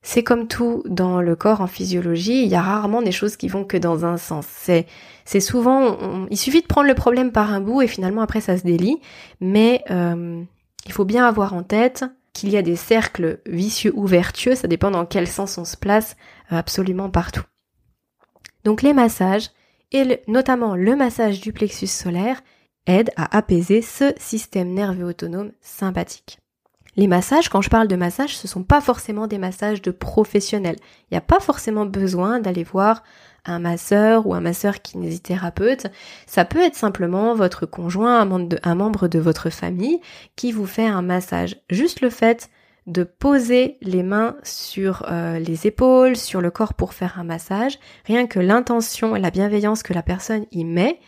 C'est comme tout dans le corps en physiologie, il y a rarement des choses qui vont que dans un sens. C'est, c'est souvent, il suffit de prendre le problème par un bout et finalement après ça se délie. Mais euh, il faut bien avoir en tête qu'il y a des cercles vicieux ou vertueux, ça dépend dans quel sens on se place euh, absolument partout. Donc les massages, et notamment le massage du plexus solaire, aident à apaiser ce système nerveux autonome sympathique. Les massages, quand je parle de massages, ce sont pas forcément des massages de professionnels. Il n'y a pas forcément besoin d'aller voir un masseur ou un masseur kinésithérapeute. Ça peut être simplement votre conjoint, un membre de, votre famille qui vous fait un massage. Juste le fait de poser les mains sur euh, les épaules, sur le corps pour faire un massage, rien que l'intention et la bienveillance que la personne y met,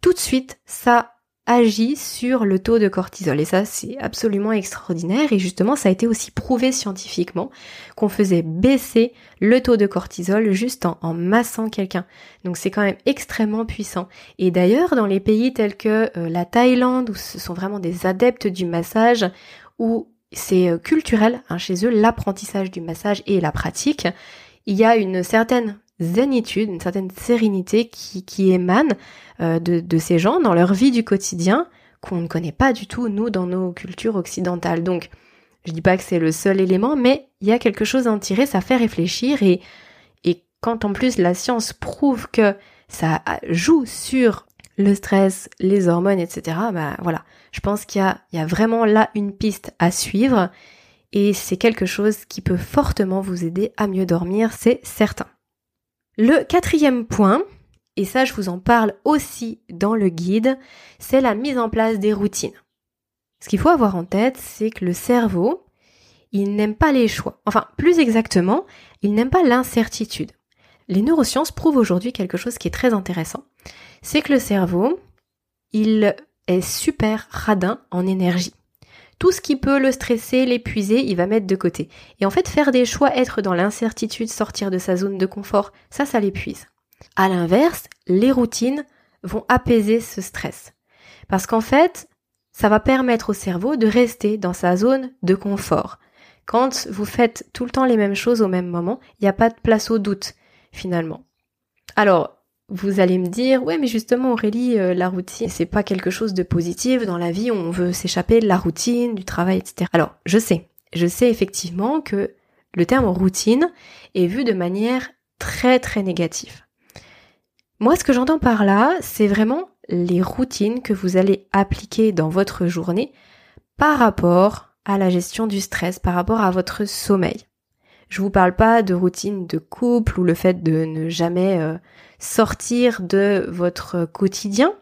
tout de suite, ça agit sur le taux de cortisol. Et ça, c'est absolument extraordinaire. Et justement, ça a été aussi prouvé scientifiquement qu'on faisait baisser le taux de cortisol juste en, massant quelqu'un. Donc c'est quand même extrêmement puissant. Et d'ailleurs, dans les pays tels que euh, la Thaïlande, où ce sont vraiment des adeptes du massage, où c'est euh, culturel hein, chez eux, l'apprentissage du massage et la pratique, il y a une certaine zénitude, une certaine sérénité qui, qui émane euh, de, de, ces gens dans leur vie du quotidien qu'on ne connaît pas du tout, nous, dans nos cultures occidentales. Donc, je dis pas que c'est le seul élément, mais il y a quelque chose à en tirer, ça fait réfléchir et, et quand en plus la science prouve que ça joue sur le stress, les hormones, etc., bah voilà. Je pense qu'il y y a vraiment là une piste à suivre et c'est quelque chose qui peut fortement vous aider à mieux dormir, c'est certain. Le quatrième point, et ça je vous en parle aussi dans le guide, c'est la mise en place des routines. Ce qu'il faut avoir en tête, c'est que le cerveau, il n'aime pas les choix. Enfin, plus exactement, il n'aime pas l'incertitude. Les neurosciences prouvent aujourd'hui quelque chose qui est très intéressant. C'est que le cerveau, il est super radin en énergie tout ce qui peut le stresser, l'épuiser, il va mettre de côté. Et en fait, faire des choix, être dans l'incertitude, sortir de sa zone de confort, ça, ça l'épuise. À l'inverse, les routines vont apaiser ce stress. Parce qu'en fait, ça va permettre au cerveau de rester dans sa zone de confort. Quand vous faites tout le temps les mêmes choses au même moment, il n'y a pas de place au doute, finalement. Alors, vous allez me dire, ouais, mais justement, Aurélie, euh, la routine, c'est pas quelque chose de positif dans la vie, on veut s'échapper de la routine, du travail, etc. Alors, je sais, je sais effectivement que le terme routine est vu de manière très très négative. Moi, ce que j'entends par là, c'est vraiment les routines que vous allez appliquer dans votre journée par rapport à la gestion du stress, par rapport à votre sommeil. Je vous parle pas de routine de couple ou le fait de ne jamais euh, sortir de votre quotidien.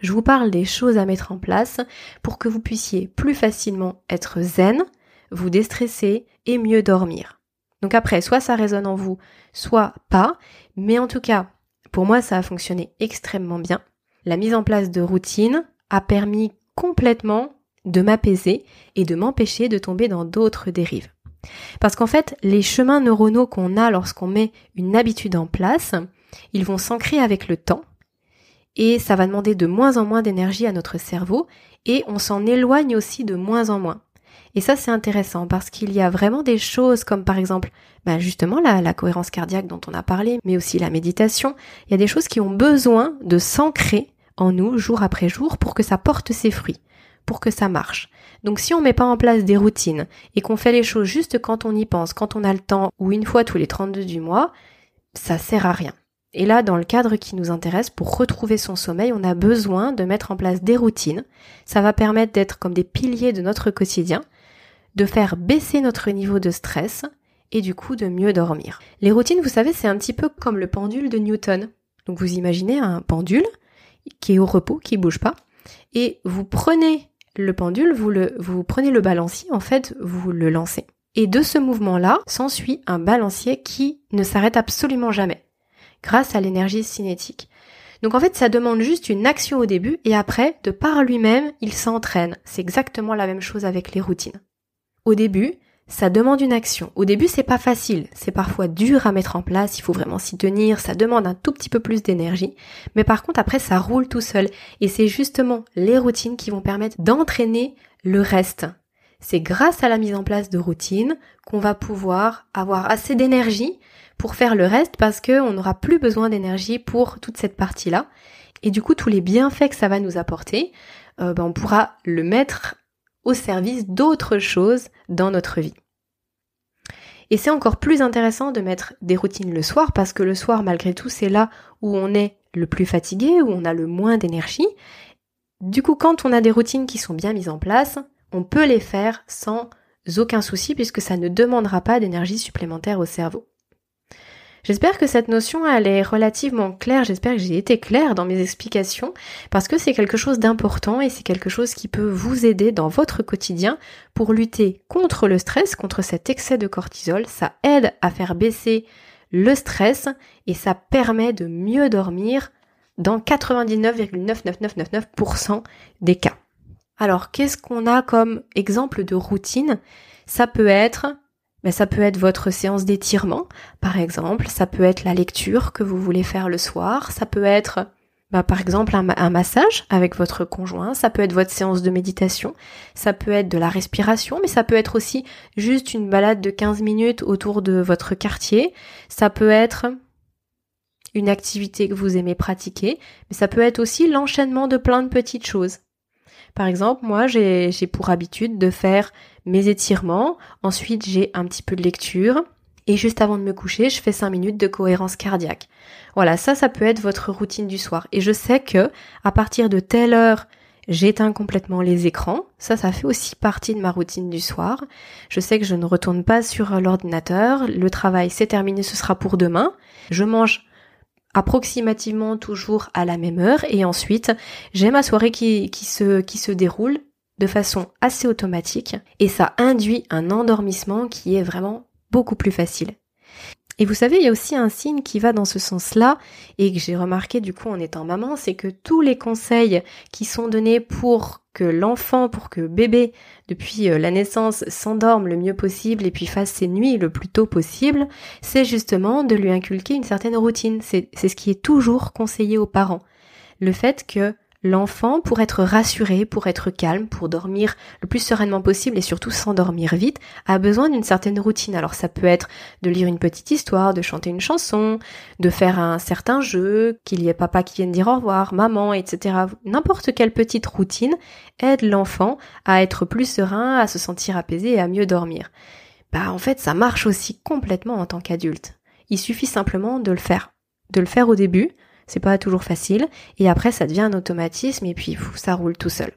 Je vous parle des choses à mettre en place pour que vous puissiez plus facilement être zen, vous déstresser et mieux dormir. Donc après, soit ça résonne en vous, soit pas, mais en tout cas, pour moi, ça a fonctionné extrêmement bien. La mise en place de routines a permis complètement de m'apaiser et de m'empêcher de tomber dans d'autres dérives. Parce qu'en fait, les chemins neuronaux qu'on a lorsqu'on met une habitude en place, ils vont s'ancrer avec le temps et ça va demander de moins en moins d'énergie à notre cerveau et on s'en éloigne aussi de moins en moins. Et ça c'est intéressant parce qu'il y a vraiment des choses comme par exemple bah justement la, la cohérence cardiaque dont on a parlé, mais aussi la méditation. Il y a des choses qui ont besoin de s'ancrer en nous jour après jour pour que ça porte ses fruits, pour que ça marche. Donc si on met pas en place des routines et qu'on fait les choses juste quand on y pense, quand on a le temps ou une fois tous les 32 du mois, ça sert à rien. Et là, dans le cadre qui nous intéresse, pour retrouver son sommeil, on a besoin de mettre en place des routines. Ça va permettre d'être comme des piliers de notre quotidien, de faire baisser notre niveau de stress et du coup de mieux dormir. Les routines, vous savez, c'est un petit peu comme le pendule de Newton. Donc vous imaginez un pendule qui est au repos, qui bouge pas, et vous prenez le pendule, vous le, vous prenez le balancier, en fait, vous le lancez. Et de ce mouvement-là s'ensuit un balancier qui ne s'arrête absolument jamais grâce à l'énergie cinétique. Donc en fait, ça demande juste une action au début et après, de par lui-même, il s'entraîne. C'est exactement la même chose avec les routines. Au début, ça demande une action. Au début, c'est pas facile, c'est parfois dur à mettre en place, il faut vraiment s'y tenir, ça demande un tout petit peu plus d'énergie, mais par contre après ça roule tout seul et c'est justement les routines qui vont permettre d'entraîner le reste. C'est grâce à la mise en place de routines qu'on va pouvoir avoir assez d'énergie pour faire le reste parce qu'on n'aura plus besoin d'énergie pour toute cette partie-là. Et du coup, tous les bienfaits que ça va nous apporter, euh, ben, on pourra le mettre au service d'autres choses dans notre vie. Et c'est encore plus intéressant de mettre des routines le soir parce que le soir, malgré tout, c'est là où on est le plus fatigué, où on a le moins d'énergie. Du coup, quand on a des routines qui sont bien mises en place, on peut les faire sans aucun souci puisque ça ne demandera pas d'énergie supplémentaire au cerveau. J'espère que cette notion elle est relativement claire, j'espère que j'ai été claire dans mes explications parce que c'est quelque chose d'important et c'est quelque chose qui peut vous aider dans votre quotidien pour lutter contre le stress, contre cet excès de cortisol, ça aide à faire baisser le stress et ça permet de mieux dormir dans 99,99999% des cas. Alors, qu'est-ce qu'on a comme exemple de routine? Ça peut être ben, ça peut être votre séance d'étirement, par exemple, ça peut être la lecture que vous voulez faire le soir, ça peut être ben, par exemple un, un, massage avec votre conjoint, ça peut être votre séance de méditation, ça peut être de la respiration, mais ça peut être aussi juste une balade de 15 minutes autour de votre quartier, ça peut être une activité que vous aimez pratiquer, mais ça peut être aussi l'enchaînement de plein de petites choses. Par exemple, moi, j'ai pour habitude de faire mes étirements, ensuite j'ai un petit peu de lecture, et juste avant de me coucher, je fais 5 minutes de cohérence cardiaque. Voilà, ça, ça peut être votre routine du soir. Et je sais que, à partir de telle heure, j'éteins complètement les écrans. Ça, ça fait aussi partie de ma routine du soir. Je sais que je ne retourne pas sur l'ordinateur. Le travail, c'est terminé, ce sera pour demain. Je mange approximativement toujours à la même heure et ensuite j'ai ma soirée qui, qui, se, qui se déroule de façon assez automatique et ça induit un endormissement qui est vraiment beaucoup plus facile. Et vous savez, il y a aussi un signe qui va dans ce sens-là et que j'ai remarqué du coup en étant maman, c'est que tous les conseils qui sont donnés pour que l'enfant, pour que bébé, depuis euh, la naissance, s'endorme le mieux possible et puis fasse ses nuits le plus tôt possible, c'est justement de lui inculquer une certaine routine. C'est ce qui est toujours conseillé aux parents. Le fait que L'enfant, pour être rassuré, pour être calme, pour dormir le plus sereinement possible et surtout s'endormir vite, a besoin d'une certaine routine. Alors ça peut être de lire une petite histoire, de chanter une chanson, de faire un certain jeu, qu'il y ait papa qui vienne dire au revoir, maman, etc. N'importe quelle petite routine aide l'enfant à être plus serein, à se sentir apaisé et à mieux dormir. Bah en fait ça marche aussi complètement en tant qu'adulte. Il suffit simplement de le faire. De le faire au début, c'est pas toujours facile, et après ça devient un automatisme et puis ça roule tout seul.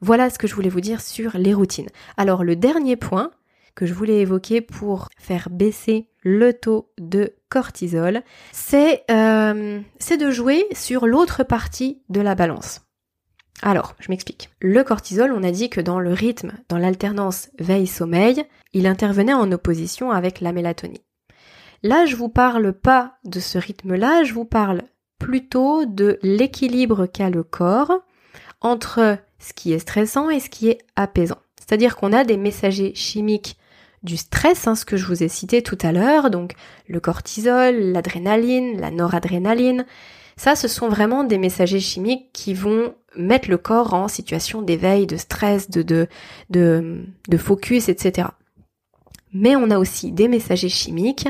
Voilà ce que je voulais vous dire sur les routines. Alors le dernier point que je voulais évoquer pour faire baisser le taux de cortisol, c'est euh, de jouer sur l'autre partie de la balance. Alors, je m'explique. Le cortisol, on a dit que dans le rythme, dans l'alternance veille-sommeil, il intervenait en opposition avec la mélatonine. Là, je vous parle pas de ce rythme-là, je vous parle plutôt de l'équilibre qu'a le corps entre ce qui est stressant et ce qui est apaisant. C'est-à-dire qu'on a des messagers chimiques du stress, hein, ce que je vous ai cité tout à l'heure, donc le cortisol, l'adrénaline, la noradrénaline. Ça, ce sont vraiment des messagers chimiques qui vont mettre le corps en situation d'éveil, de stress, de, focus, etc. Mais on a aussi des messagers chimiques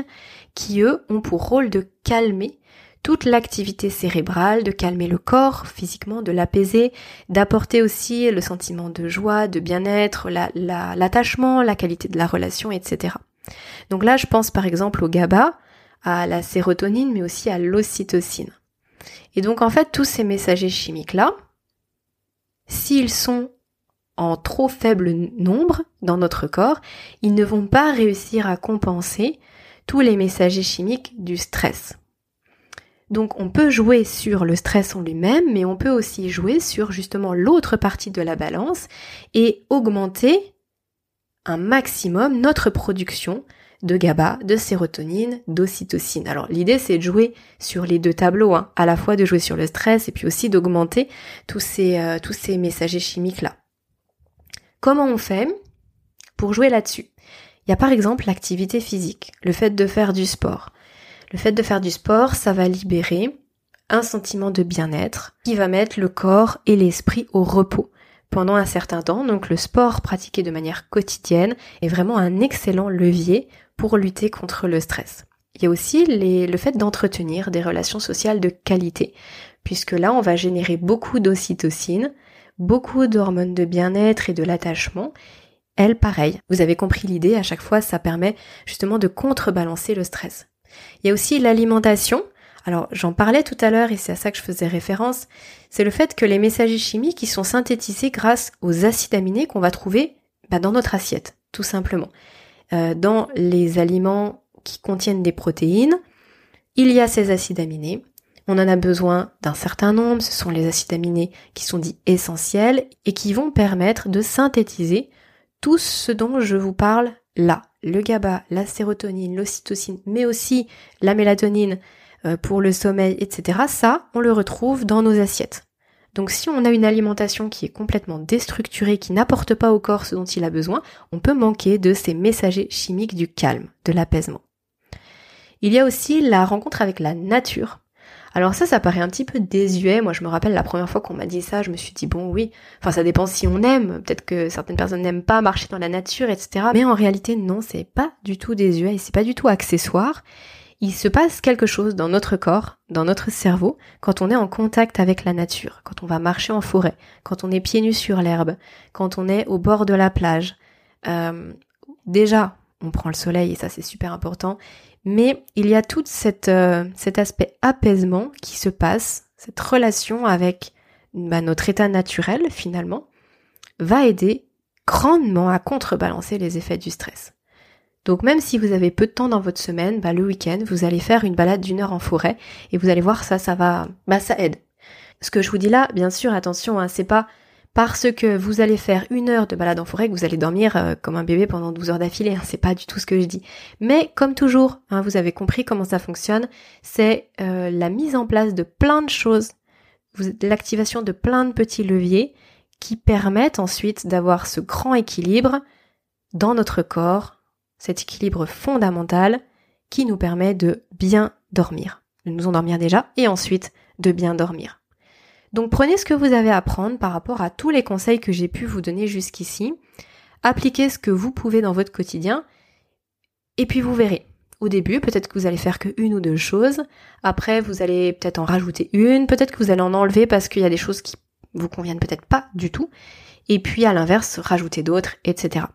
qui, eux, ont pour rôle de calmer toute l'activité cérébrale, de calmer le corps physiquement, de l'apaiser, d'apporter aussi le sentiment de joie, de bien-être, l'attachement, la, qualité de la relation, etc. Donc là, je pense par exemple au GABA, à la sérotonine, mais aussi à l'ocytocine. Et donc en fait, tous ces messagers chimiques-là, s'ils sont en trop faible nombre dans notre corps, ils ne vont pas réussir à compenser tous les messagers chimiques du stress. Donc on peut jouer sur le stress en lui-même, mais on peut aussi jouer sur justement l'autre partie de la balance et augmenter un maximum notre production de GABA, de sérotonine, d'ocytocine. Alors l'idée c'est de jouer sur les deux tableaux, hein. à la fois de jouer sur le stress et puis aussi d'augmenter tous ces, euh, tous ces messagers chimiques là. Comment on fait pour jouer là-dessus? Il y a par exemple l'activité physique, le fait de faire du sport. Le fait de faire du sport, ça va libérer un sentiment de bien-être qui va mettre le corps et l'esprit au repos pendant un certain temps. Donc le sport pratiqué de manière quotidienne est vraiment un excellent levier pour lutter contre le stress. Il y a aussi le fait d'entretenir des relations sociales de qualité, puisque là on va générer beaucoup d'ocytocine, beaucoup d'hormones de bien-être et de l'attachement. Elle, pareil. Vous avez compris l'idée, à chaque fois ça permet justement de contrebalancer le stress. Il y a aussi l'alimentation. Alors j'en parlais tout à l'heure et c'est à ça que je faisais référence, c'est le fait que les messagers chimiques sont synthétisés grâce aux acides aminés qu'on va trouver bah, dans notre assiette, tout simplement. Euh, dans les aliments qui contiennent des protéines, il y a ces acides aminés. On en a besoin d'un certain nombre, ce sont les acides aminés qui sont dits essentiels et qui vont permettre de synthétiser tout ce dont je vous parle là. Le GABA, la sérotonine, l'ocytocine, mais aussi la mélatonine euh, pour le sommeil, etc. Ça, on le retrouve dans nos assiettes. Donc si on a une alimentation qui est complètement déstructurée, qui n'apporte pas au corps ce dont il a besoin, on peut manquer de ces messagers chimiques du calme, de l'apaisement. Il y a aussi la rencontre avec la nature. Alors ça, ça paraît un petit peu désuet. Moi, je me rappelle la première fois qu'on m'a dit ça, je me suis dit bon, oui. Enfin, ça dépend si on aime. Peut-être que certaines personnes n'aiment pas marcher dans la nature, etc. Mais en réalité, non, c'est pas du tout désuet et c'est pas du tout accessoire. Il se passe quelque chose dans notre corps, dans notre cerveau, quand on est en contact avec la nature, quand on va marcher en forêt, quand on est pieds nus sur l'herbe, quand on est au bord de la plage. Euh, déjà, on prend le soleil et ça c'est super important. Mais il y a tout euh, cet aspect apaisement qui se passe, cette relation avec bah, notre état naturel finalement, va aider grandement à contrebalancer les effets du stress. Donc même si vous avez peu de temps dans votre semaine, bah, le week-end, vous allez faire une balade d'une heure en forêt et vous allez voir ça, ça va, bah ça aide. Ce que je vous dis là, bien sûr, attention, hein, c'est pas parce que vous allez faire une heure de balade en forêt que vous allez dormir euh, comme un bébé pendant 12 heures d'affilée. Hein, c'est pas du tout ce que je dis. Mais comme toujours, hein, vous avez compris comment ça fonctionne, c'est euh, la mise en place de plein de choses, l'activation de plein de petits leviers qui permettent ensuite d'avoir ce grand équilibre dans notre corps, cet équilibre fondamental qui nous permet de bien dormir, de nous endormir déjà et ensuite de bien dormir. Donc prenez ce que vous avez à prendre par rapport à tous les conseils que j'ai pu vous donner jusqu'ici. Appliquez ce que vous pouvez dans votre quotidien. Et puis vous verrez. Au début, peut-être que vous allez faire que une ou deux choses. Après, vous allez peut-être en rajouter une. Peut-être que vous allez en enlever parce qu'il y a des choses qui vous conviennent peut-être pas du tout. Et puis à l'inverse, rajouter d'autres, etc.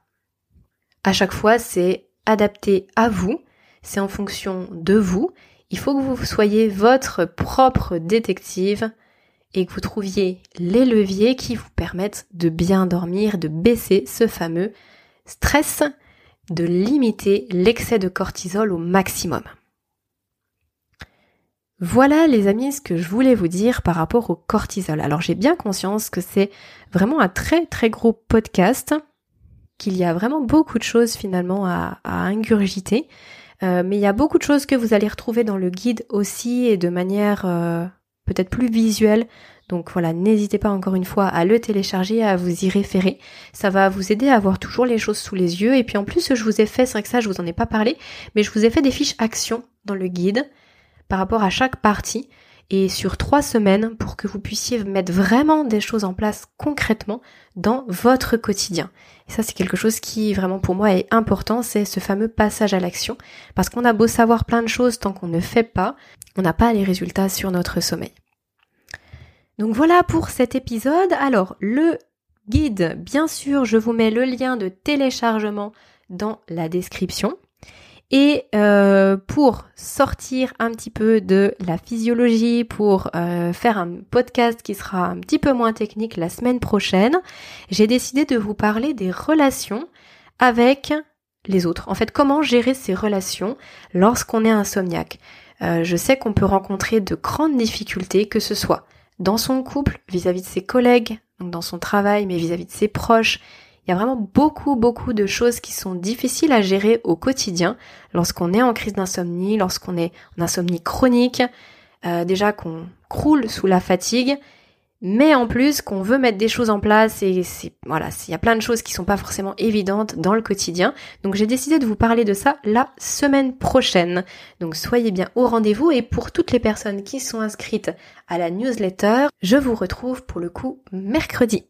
À chaque fois, c'est adapté à vous. C'est en fonction de vous. Il faut que vous soyez votre propre détective et que vous trouviez les leviers qui vous permettent de bien dormir, de baisser ce fameux stress, de limiter l'excès de cortisol au maximum. Voilà les amis ce que je voulais vous dire par rapport au cortisol. Alors j'ai bien conscience que c'est vraiment un très très gros podcast, qu'il y a vraiment beaucoup de choses finalement à, ingurgiter, euh, mais il y a beaucoup de choses que vous allez retrouver dans le guide aussi et de manière euh, peut-être plus visuel. Donc voilà, n'hésitez pas encore une fois à le télécharger, à vous y référer. Ça va vous aider à avoir toujours les choses sous les yeux. Et puis en plus, je vous ai fait, c'est vrai que ça, je vous en ai pas parlé, mais je vous ai fait des fiches actions dans le guide par rapport à chaque partie et sur trois semaines pour que vous puissiez mettre vraiment des choses en place concrètement dans votre quotidien. Ça, c'est quelque chose qui vraiment pour moi est important, c'est ce fameux passage à l'action. Parce qu'on a beau savoir plein de choses tant qu'on ne fait pas, on n'a pas les résultats sur notre sommeil. Donc voilà pour cet épisode. Alors, le guide, bien sûr, je vous mets le lien de téléchargement dans la description. Et euh, pour sortir un petit peu de la physiologie, pour euh, faire un podcast qui sera un petit peu moins technique la semaine prochaine, j'ai décidé de vous parler des relations avec les autres. En fait, comment gérer ces relations lorsqu'on est insomniaque. Euh, je sais qu'on peut rencontrer de grandes difficultés, que ce soit dans son couple, vis-à-vis de ses collègues, dans son travail, mais vis-à-vis de ses proches. Il y a vraiment beaucoup, beaucoup de choses qui sont difficiles à gérer au quotidien lorsqu'on est en crise d'insomnie, lorsqu'on est en insomnie chronique, euh, déjà qu'on croule sous la fatigue mais en plus qu'on veut mettre des choses en place et c'est voilà, il y a plein de choses qui sont pas forcément évidentes dans le quotidien. Donc j'ai décidé de vous parler de ça la semaine prochaine. Donc soyez bien au rendez-vous et pour toutes les personnes qui sont inscrites à la newsletter, je vous retrouve pour le coup mercredi.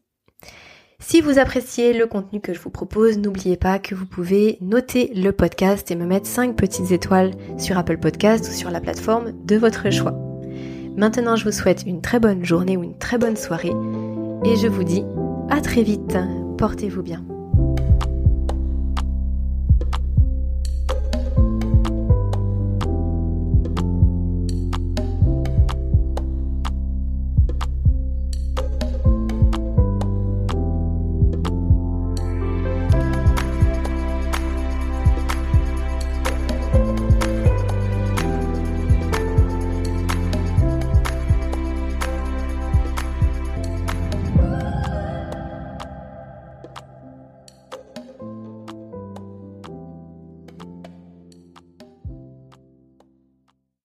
Si vous appréciez le contenu que je vous propose, n'oubliez pas que vous pouvez noter le podcast et me mettre 5 petites étoiles sur Apple Podcast ou sur la plateforme de votre choix. Maintenant, je vous souhaite une très bonne journée ou une très bonne soirée et je vous dis à très vite. Portez-vous bien.